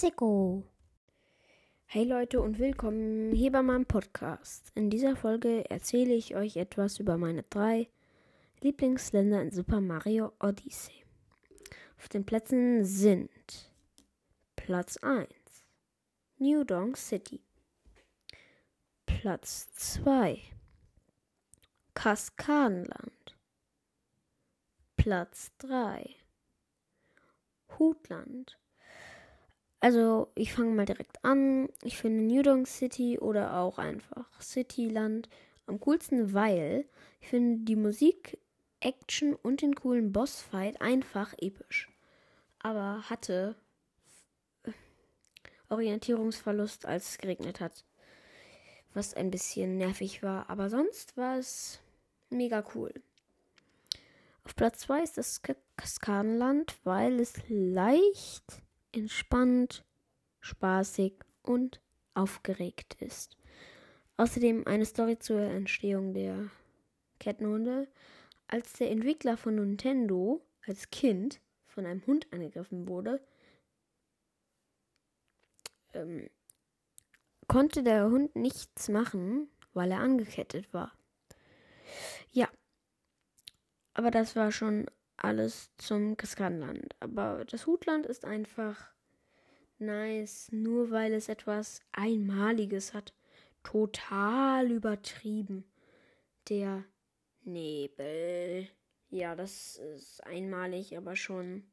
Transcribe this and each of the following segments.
Go! Hey Leute und willkommen hier bei meinem Podcast. In dieser Folge erzähle ich euch etwas über meine drei Lieblingsländer in Super Mario Odyssey. Auf den Plätzen sind Platz 1 New Donk City. Platz 2 Kaskadenland. Platz 3 Hutland. Also, ich fange mal direkt an. Ich finde New Donk City oder auch einfach Cityland am coolsten, weil ich finde die Musik, Action und den coolen Bossfight einfach episch. Aber hatte Orientierungsverlust, als es geregnet hat. Was ein bisschen nervig war. Aber sonst war es mega cool. Auf Platz 2 ist das Kaskadenland, weil es leicht, entspannt, spaßig und aufgeregt ist. Außerdem eine Story zur Entstehung der Kettenhunde. Als der Entwickler von Nintendo als Kind von einem Hund angegriffen wurde, ähm, konnte der Hund nichts machen, weil er angekettet war. Ja, aber das war schon alles zum Kaskadenland. Aber das Hutland ist einfach nice, nur weil es etwas Einmaliges hat. Total übertrieben. Der Nebel. Ja, das ist einmalig, aber schon.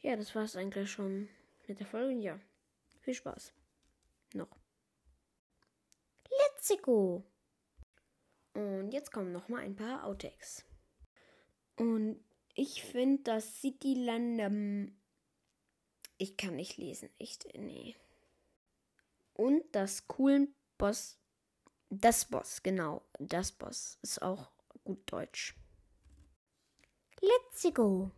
Ja, das war es eigentlich schon mit der Folge. Ja, viel Spaß. Noch. Let's go! Und jetzt kommen noch mal ein paar Outtakes. Und ich finde das Cityland. Ähm, ich kann nicht lesen, echt, nee. Und das coolen Boss. Das Boss, genau. Das Boss ist auch gut Deutsch. Let's go!